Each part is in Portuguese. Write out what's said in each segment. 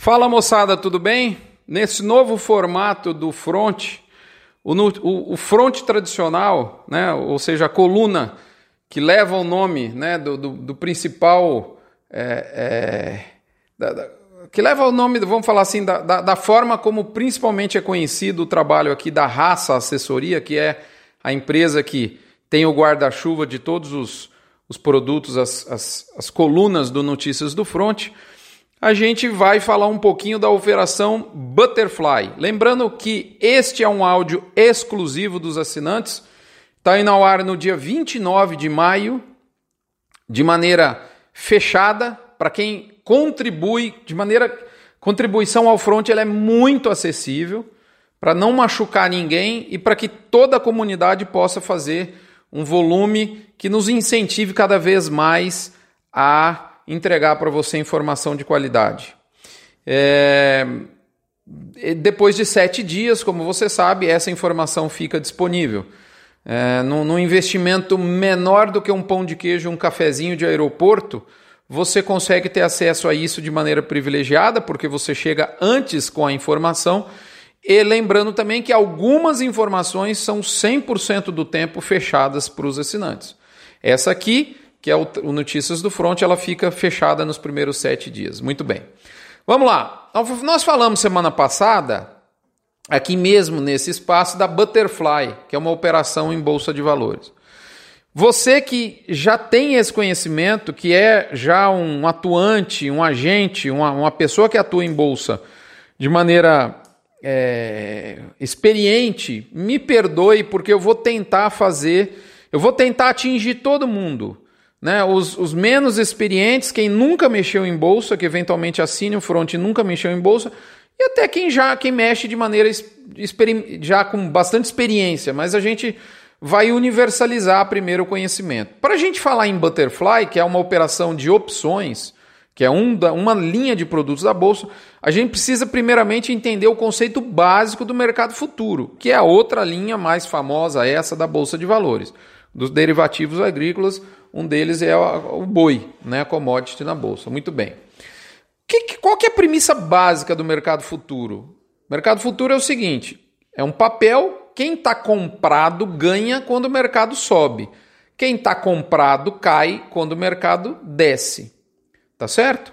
Fala moçada, tudo bem? Nesse novo formato do front, o, o, o front tradicional, né, ou seja, a coluna que leva o nome né, do, do, do principal. É, é, da, da, que leva o nome, vamos falar assim, da, da, da, forma como principalmente é conhecido o trabalho aqui da Raça Assessoria, que é a empresa que tem o guarda-chuva de todos os, os produtos, as, as, as colunas do Notícias do Front a gente vai falar um pouquinho da operação Butterfly. Lembrando que este é um áudio exclusivo dos assinantes. Está indo ao ar no dia 29 de maio, de maneira fechada, para quem contribui, de maneira. Contribuição ao front ela é muito acessível, para não machucar ninguém e para que toda a comunidade possa fazer um volume que nos incentive cada vez mais a entregar para você informação de qualidade. É... Depois de sete dias, como você sabe, essa informação fica disponível. É, num, investimento menor do que um pão de queijo, um cafezinho de aeroporto, você consegue ter acesso a isso de maneira privilegiada, porque você chega antes com a informação. E lembrando também que algumas informações são 100% do tempo fechadas para os assinantes. Essa aqui que é o, o Notícias do Front, ela fica fechada nos primeiros sete dias. Muito bem. Vamos lá. Nós falamos semana passada, aqui mesmo nesse espaço, da Butterfly, que é uma operação em bolsa de valores. Você que já tem esse conhecimento, que é já um atuante, um agente, uma, uma pessoa que atua em bolsa de maneira é, experiente, me perdoe, porque eu vou tentar fazer, eu vou tentar atingir todo mundo. Né? Os, os, menos experientes, quem nunca mexeu em bolsa, que eventualmente assine o front e nunca mexeu em bolsa, e até quem já quem mexe de maneira já com bastante experiência, mas a gente vai universalizar primeiro o conhecimento. Para a gente falar em Butterfly, que é uma operação de opções, que é um da, uma linha de produtos da bolsa, a gente precisa primeiramente entender o conceito básico do mercado futuro, que é a outra linha mais famosa, essa da bolsa de valores, dos derivativos agrícolas um deles é o boi, né, a commodity na bolsa. Muito bem. Que, qual que é a premissa básica do mercado futuro? O mercado futuro é o seguinte: é um papel, quem está comprado ganha quando o mercado sobe. Quem está comprado cai quando o mercado desce. Tá certo?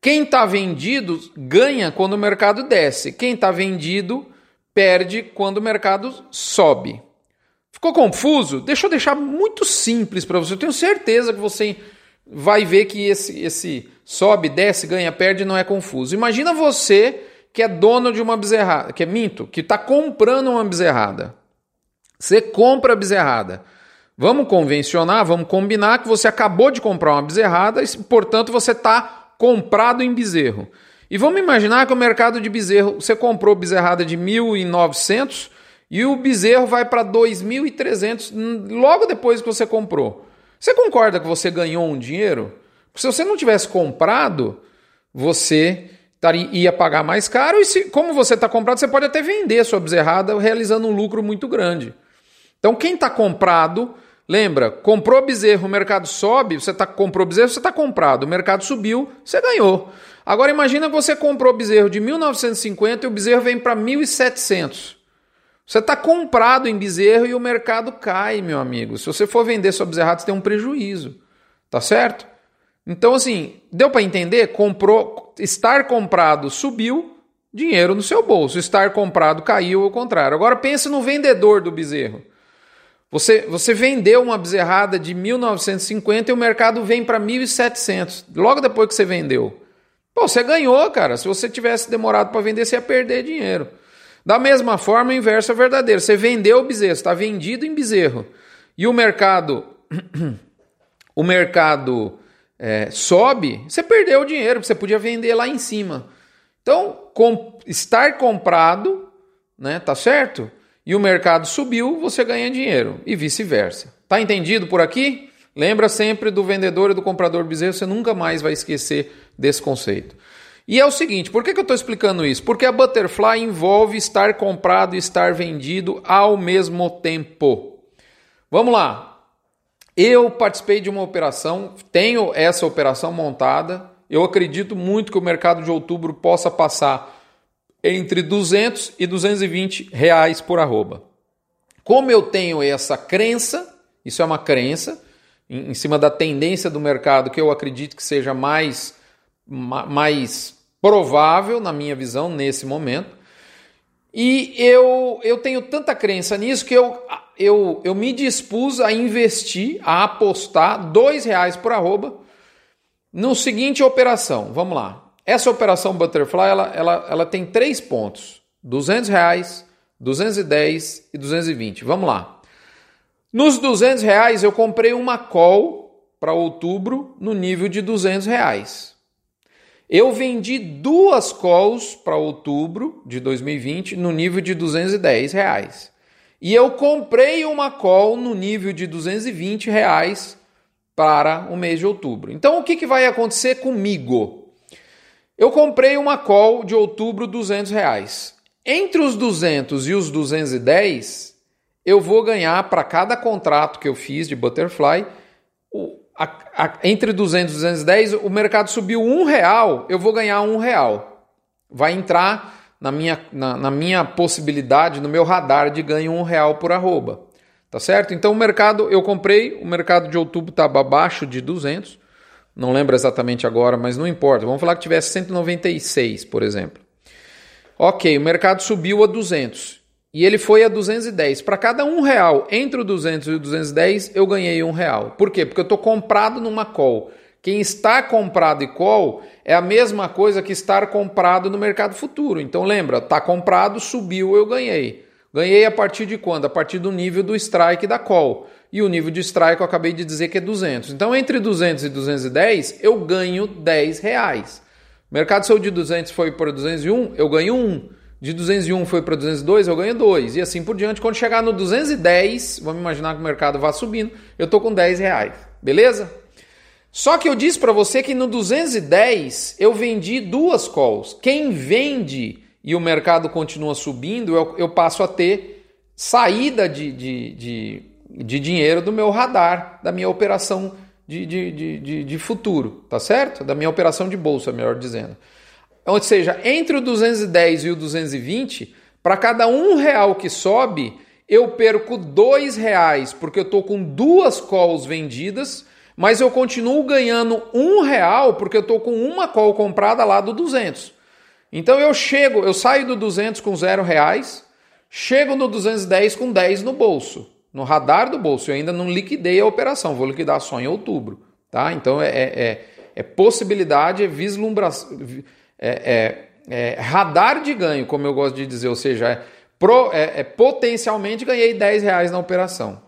Quem está vendido ganha quando o mercado desce. Quem está vendido perde quando o mercado sobe. Ficou confuso? Deixa eu deixar muito simples para você. Eu tenho certeza que você vai ver que esse, esse sobe, desce, ganha, perde não é confuso. Imagina você que é dono de uma bezerrada, que é minto, que está comprando uma bezerrada. Você compra a bezerrada. Vamos convencionar, vamos combinar que você acabou de comprar uma bezerrada e, portanto, você está comprado em bezerro. E vamos imaginar que o mercado de bezerro, você comprou bezerrada de 1.900 e o bezerro vai para 2.300 logo depois que você comprou. Você concorda que você ganhou um dinheiro? Se você não tivesse comprado, você ia pagar mais caro e se, como você está comprado, você pode até vender sua bezerrada realizando um lucro muito grande. Então quem está comprado, lembra, comprou bezerro, o mercado sobe, você tá, comprou bezerro, você está comprado, o mercado subiu, você ganhou. Agora imagina que você comprou bezerro de 1950 e o bezerro vem para 1700. Você está comprado em bezerro e o mercado cai, meu amigo. Se você for vender sua bezerrada, você tem um prejuízo. Tá certo? Então, assim, deu para entender? Comprou, estar comprado subiu, dinheiro no seu bolso. Estar comprado caiu, ao contrário. Agora pense no vendedor do bezerro. Você, você vendeu uma bezerrada de 1950 e o mercado vem para 1700, logo depois que você vendeu. Pô, você ganhou, cara. Se você tivesse demorado para vender, você ia perder dinheiro. Da mesma forma, o inverso é verdadeiro. Você vendeu o bezerro, está vendido em bezerro. E o mercado, o mercado é, sobe, você perdeu o dinheiro, você podia vender lá em cima. Então, com, estar comprado, né, tá certo? E o mercado subiu, você ganha dinheiro e vice-versa. Tá entendido por aqui? Lembra sempre do vendedor e do comprador bezerro, você nunca mais vai esquecer desse conceito. E é o seguinte, por que, que eu estou explicando isso? Porque a Butterfly envolve estar comprado e estar vendido ao mesmo tempo. Vamos lá. Eu participei de uma operação, tenho essa operação montada, Eu acredito muito que o mercado de outubro possa passar entre 200 e 220 reais por arroba. Como eu tenho essa crença, isso é uma crença, em, em cima da tendência do mercado que eu acredito que seja mais, mais provável, na minha visão, nesse momento. E eu, eu tenho tanta crença nisso que eu, eu, eu me dispus a investir, a apostar dois reais por arroba no seguinte operação. Vamos lá. Essa operação Butterfly ela, ela, ela tem três pontos: 200 reais, 210 e 220. Vamos lá. Nos 200 reais eu comprei uma call para outubro no nível de 200 reais. Eu vendi duas calls para outubro de 2020 no nível de 210 reais. E eu comprei uma call no nível de 220 reais para o mês de outubro. Então o que, que vai acontecer comigo? Eu comprei uma call de outubro 200 reais. Entre os 200 e os 210, eu vou ganhar para cada contrato que eu fiz de Butterfly, a, a, entre 200 e 210, o mercado subiu um real, eu vou ganhar um real. Vai entrar na minha, na, na minha possibilidade, no meu radar de ganho um real por arroba. Tá certo? Então o mercado, eu comprei, o mercado de outubro estava abaixo de 200, não lembro exatamente agora, mas não importa. Vamos falar que tivesse 196, por exemplo. Ok, o mercado subiu a 200 e ele foi a 210. Para cada um real entre o 200 e o 210, eu ganhei um real. Por quê? Porque eu estou comprado numa call. Quem está comprado e call é a mesma coisa que estar comprado no mercado futuro. Então lembra, está comprado, subiu, eu ganhei. Ganhei a partir de quando? A partir do nível do strike da call e o nível de strike eu acabei de dizer que é 200. Então, entre 200 e 210, eu ganho 10 reais. O mercado saiu de 200 foi para 201, eu ganho 1. De 201 foi para 202, eu ganho 2. E assim por diante. Quando chegar no 210, vamos imaginar que o mercado vá subindo, eu estou com 10 reais. Beleza? Só que eu disse para você que no 210 eu vendi duas calls. Quem vende e o mercado continua subindo, eu, eu passo a ter saída de, de, de de dinheiro do meu radar, da minha operação de, de, de, de, futuro, tá certo? Da minha operação de bolsa, melhor dizendo. Ou seja, entre o 210 e o 220, para cada um real que sobe, eu perco dois reais, porque eu estou com duas calls vendidas, mas eu continuo ganhando um real, porque eu estou com uma call comprada lá do 200. Então eu chego, eu saio do 200 com zero reais, chego no 210 com 10 no bolso no radar do bolso. Eu ainda não liquidei a operação, vou liquidar só em outubro. Tá? Então é, é, é, é possibilidade, é vislumbração, é, é, é, radar de ganho, como eu gosto de dizer, ou seja, é, pro, é, potencialmente ganhei 10 reais na operação.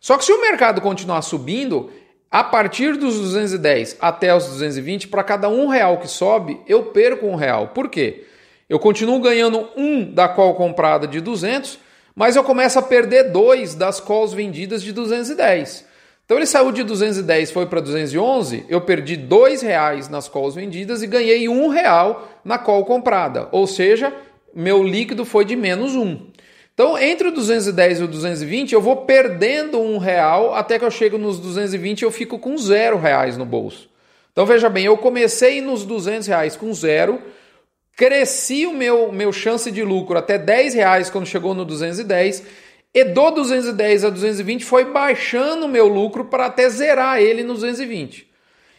Só que se o mercado continuar subindo, a partir dos 210 até os 220, para cada um real que sobe, eu perco um real. Por quê? Eu continuo ganhando um da qual comprada de 200, mas eu começo a perder dois das calls vendidas de 210. Então ele saiu de 210 foi para 211, eu perdi dois reais nas calls vendidas e ganhei um real na call comprada, ou seja, meu líquido foi de menos um. Então entre o 210 e o 220 eu vou perdendo um real até que eu chego nos 220 e eu fico com zero reais no bolso. Então veja bem, eu comecei nos 200 reais com zero, cresci o meu, meu chance de lucro até 10 reais quando chegou no 210 e do 210 a 220 foi baixando o meu lucro para até zerar ele no 220.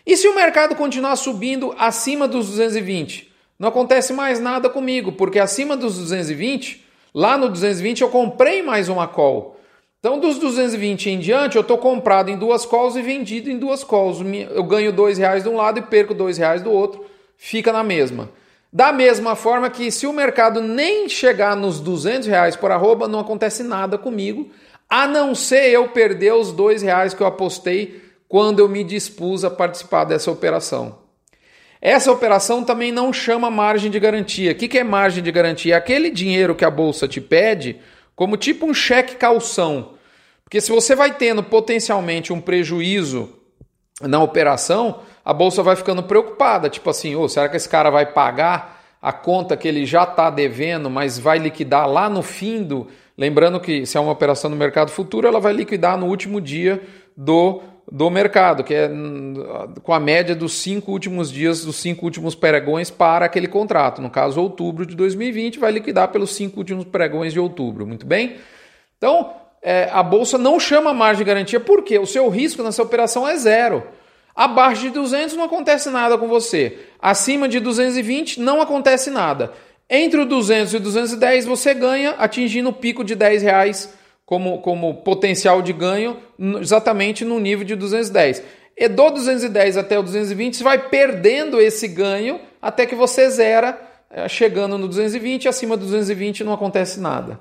E se o mercado continuar subindo acima dos 220? Não acontece mais nada comigo, porque acima dos 220, lá no 220 eu comprei mais uma call. Então, dos 220 em diante, eu estou comprado em duas calls e vendido em duas calls. Eu ganho dois reais de um lado e perco dois reais do outro, fica na mesma. Da mesma forma que se o mercado nem chegar nos 200 reais por arroba, não acontece nada comigo, a não ser eu perder os dois reais que eu apostei quando eu me dispus a participar dessa operação. Essa operação também não chama margem de garantia. O que é margem de garantia? Aquele dinheiro que a bolsa te pede como tipo um cheque calção. Porque se você vai tendo potencialmente um prejuízo na operação, a bolsa vai ficando preocupada, tipo assim, oh, será que esse cara vai pagar a conta que ele já está devendo, mas vai liquidar lá no fim do. Lembrando que se é uma operação no mercado futuro, ela vai liquidar no último dia do do mercado, que é com a média dos cinco últimos dias, dos cinco últimos pregões para aquele contrato. No caso, outubro de 2020 vai liquidar pelos cinco últimos pregões de outubro. Muito bem? Então, é, a bolsa não chama margem de garantia porque o seu risco nessa operação é zero. Abaixo de 200 não acontece nada com você. Acima de 220 não acontece nada. Entre o 200 e o 210 você ganha atingindo o pico de 10 reais como, como potencial de ganho exatamente no nível de 210. E do 210 até o 220 você vai perdendo esse ganho até que você zera, eh, chegando no 220, acima do 220 não acontece nada.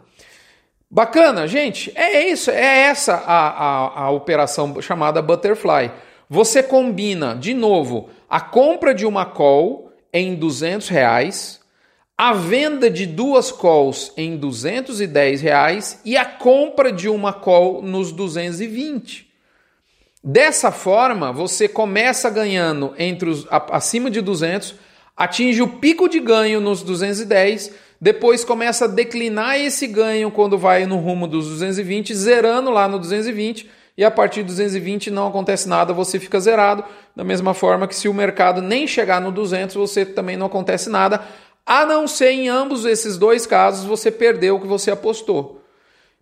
Bacana, gente. É isso, é essa a, a, a operação chamada Butterfly. Você combina, de novo, a compra de uma call em 200 reais, a venda de duas calls em 210 reais e a compra de uma call nos 220. Dessa forma, você começa ganhando entre os acima de 200, atinge o pico de ganho nos 210 depois começa a declinar esse ganho quando vai no rumo dos 220, zerando lá no 220, e a partir do 220 não acontece nada, você fica zerado. Da mesma forma que se o mercado nem chegar no 200, você também não acontece nada, a não ser em ambos esses dois casos você perdeu o que você apostou.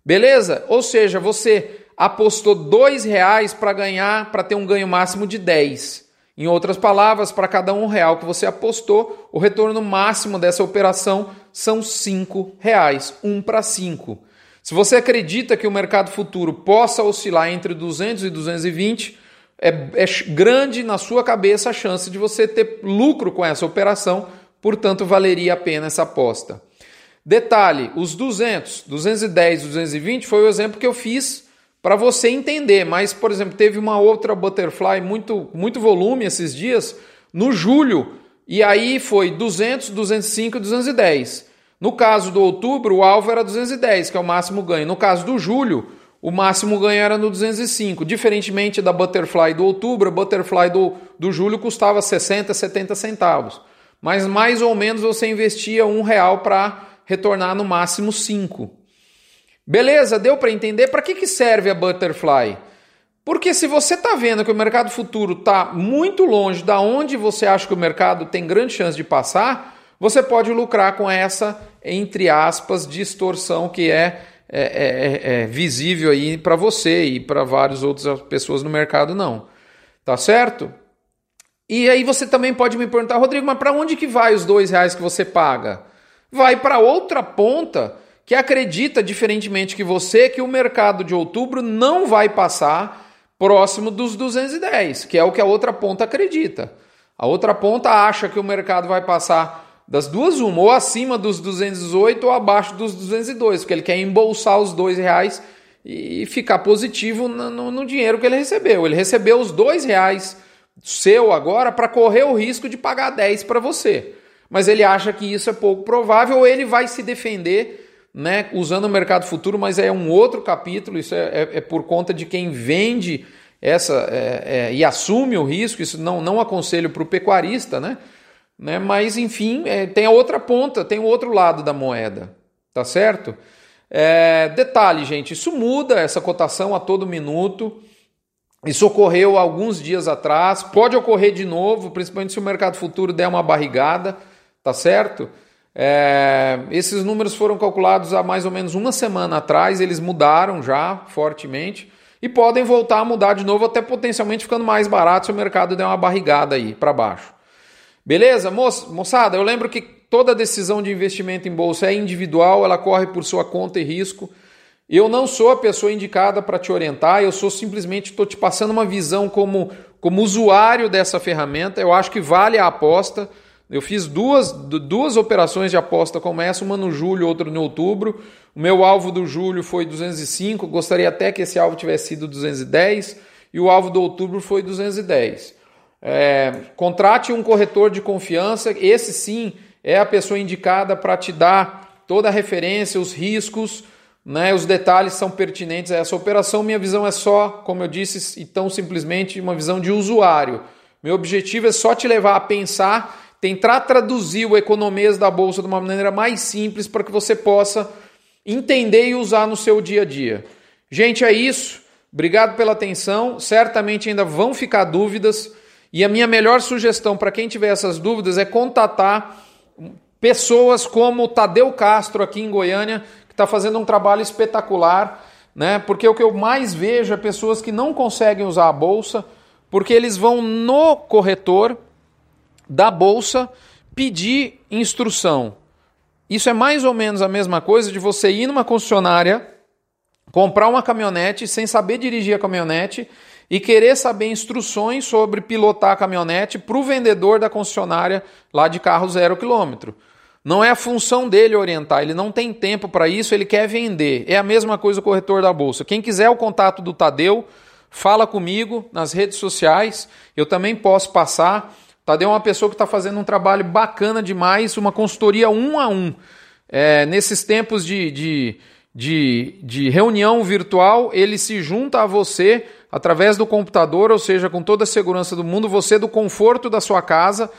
Beleza? Ou seja, você apostou dois reais para ganhar, para ter um ganho máximo de 10. Em outras palavras, para cada um real que você apostou, o retorno máximo dessa operação são cinco reais, um para cinco. Se você acredita que o mercado futuro possa oscilar entre 200 e 220, é, é grande na sua cabeça a chance de você ter lucro com essa operação, portanto valeria a pena essa aposta. Detalhe, os 200, 210, 220 foi o exemplo que eu fiz para você entender. Mas, por exemplo, teve uma outra butterfly muito, muito volume esses dias no julho e aí foi 200, 205 210. No caso do outubro, o alvo era 210, que é o máximo ganho. No caso do julho, o máximo ganho era no 205. Diferentemente da Butterfly do outubro, a Butterfly do, do julho custava 60, 70 centavos. Mas mais ou menos você investia um real para retornar no máximo 5. Beleza, deu para entender para que, que serve a Butterfly? Porque se você está vendo que o mercado futuro está muito longe da onde você acha que o mercado tem grande chance de passar, você pode lucrar com essa, entre aspas, distorção que é, é, é, é, é visível aí para você e para várias outras pessoas no mercado não. Tá certo? E aí você também pode me perguntar, Rodrigo, mas para onde que vai os dois reais que você paga? Vai para outra ponta que acredita, diferentemente que você, que o mercado de outubro não vai passar próximo dos 210, que é o que a outra ponta acredita. A outra ponta acha que o mercado vai passar das duas uma, ou acima dos 218 ou abaixo dos 202, porque ele quer embolsar os dois reais e ficar positivo no, no, no dinheiro que ele recebeu. Ele recebeu os dois reais seu agora para correr o risco de pagar 10 para você. Mas ele acha que isso é pouco provável ou ele vai se defender né, usando o mercado futuro, mas é um outro capítulo, isso é, é, é por conta de quem vende essa é, é e assume o risco, isso não, não aconselho para o pecuarista, né? Né? Mas enfim, é, tem a outra ponta, tem o outro lado da moeda, tá certo? É, detalhe, gente, isso muda essa cotação a todo minuto. Isso ocorreu alguns dias atrás, pode ocorrer de novo, principalmente se o mercado futuro der uma barrigada, tá certo? É, esses números foram calculados há mais ou menos uma semana atrás, eles mudaram já fortemente e podem voltar a mudar de novo, até potencialmente ficando mais barato se o mercado der uma barrigada aí para baixo. Beleza, moçada? Eu lembro que toda decisão de investimento em bolsa é individual, ela corre por sua conta e risco. Eu não sou a pessoa indicada para te orientar, eu sou simplesmente estou te passando uma visão como, como usuário dessa ferramenta. Eu acho que vale a aposta. Eu fiz duas, duas operações de aposta como essa, uma no julho, outra no outubro. O meu alvo do julho foi 205, gostaria até que esse alvo tivesse sido 210, e o alvo do outubro foi 210. É, contrate um corretor de confiança, esse sim é a pessoa indicada para te dar toda a referência, os riscos, né, os detalhes são pertinentes a essa operação. Minha visão é só, como eu disse, e tão simplesmente uma visão de usuário. Meu objetivo é só te levar a pensar tentar traduzir o economês da bolsa de uma maneira mais simples para que você possa entender e usar no seu dia a dia. Gente, é isso. Obrigado pela atenção. Certamente ainda vão ficar dúvidas. E a minha melhor sugestão para quem tiver essas dúvidas é contatar pessoas como o Tadeu Castro aqui em Goiânia, que está fazendo um trabalho espetacular, né? Porque o que eu mais vejo é pessoas que não conseguem usar a bolsa, porque eles vão no corretor da bolsa pedir instrução. Isso é mais ou menos a mesma coisa de você ir numa concessionária, comprar uma caminhonete sem saber dirigir a caminhonete e querer saber instruções sobre pilotar a caminhonete para o vendedor da concessionária lá de carro zero quilômetro. Não é a função dele orientar, ele não tem tempo para isso, ele quer vender. É a mesma coisa o corretor da bolsa. Quem quiser o contato do Tadeu, fala comigo nas redes sociais, eu também posso passar. Tadeu é uma pessoa que está fazendo um trabalho bacana demais, uma consultoria um a um. É, nesses tempos de, de, de, de reunião virtual, ele se junta a você através do computador, ou seja, com toda a segurança do mundo, você do conforto da sua casa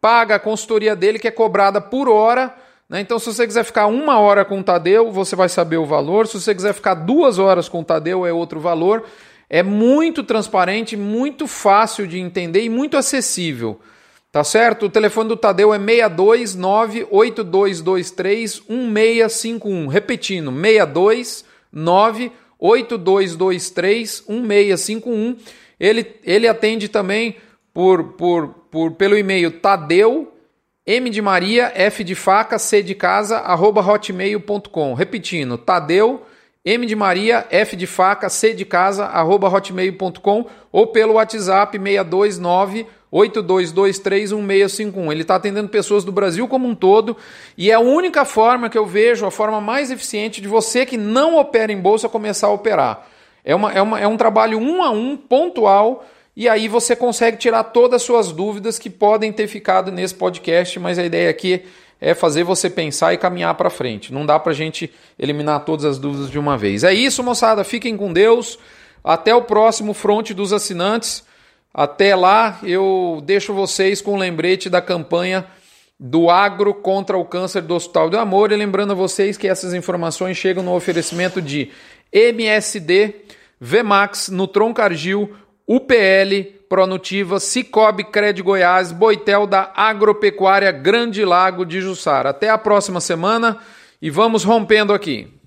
paga a consultoria dele, que é cobrada por hora. Né? Então, se você quiser ficar uma hora com o Tadeu, você vai saber o valor. Se você quiser ficar duas horas com o Tadeu, é outro valor. É muito transparente, muito fácil de entender e muito acessível. Tá certo? O telefone do Tadeu é 629-8223-1651. Repetindo, 629-8223-1651. Ele, ele atende também por, por, por, pelo e-mail tadeu, M de Maria, F de faca, C de casa, arroba hotmail.com. Repetindo, tadeu, M de Maria, F de faca, C de casa, arroba hotmail.com ou pelo WhatsApp 629 82231651. Ele está atendendo pessoas do Brasil como um todo e é a única forma que eu vejo, a forma mais eficiente de você que não opera em bolsa começar a operar. É, uma, é, uma, é um trabalho um a um, pontual e aí você consegue tirar todas as suas dúvidas que podem ter ficado nesse podcast, mas a ideia aqui é fazer você pensar e caminhar para frente. Não dá para a gente eliminar todas as dúvidas de uma vez. É isso, moçada. Fiquem com Deus. Até o próximo Fronte dos Assinantes. Até lá, eu deixo vocês com um lembrete da campanha do Agro contra o Câncer do Hospital do Amor. E lembrando a vocês que essas informações chegam no oferecimento de MSD, VMAX, Nutron Cargil, UPL, Pronutiva, Cicobi Cred Goiás, Boitel da Agropecuária Grande Lago de Jussara. Até a próxima semana e vamos rompendo aqui.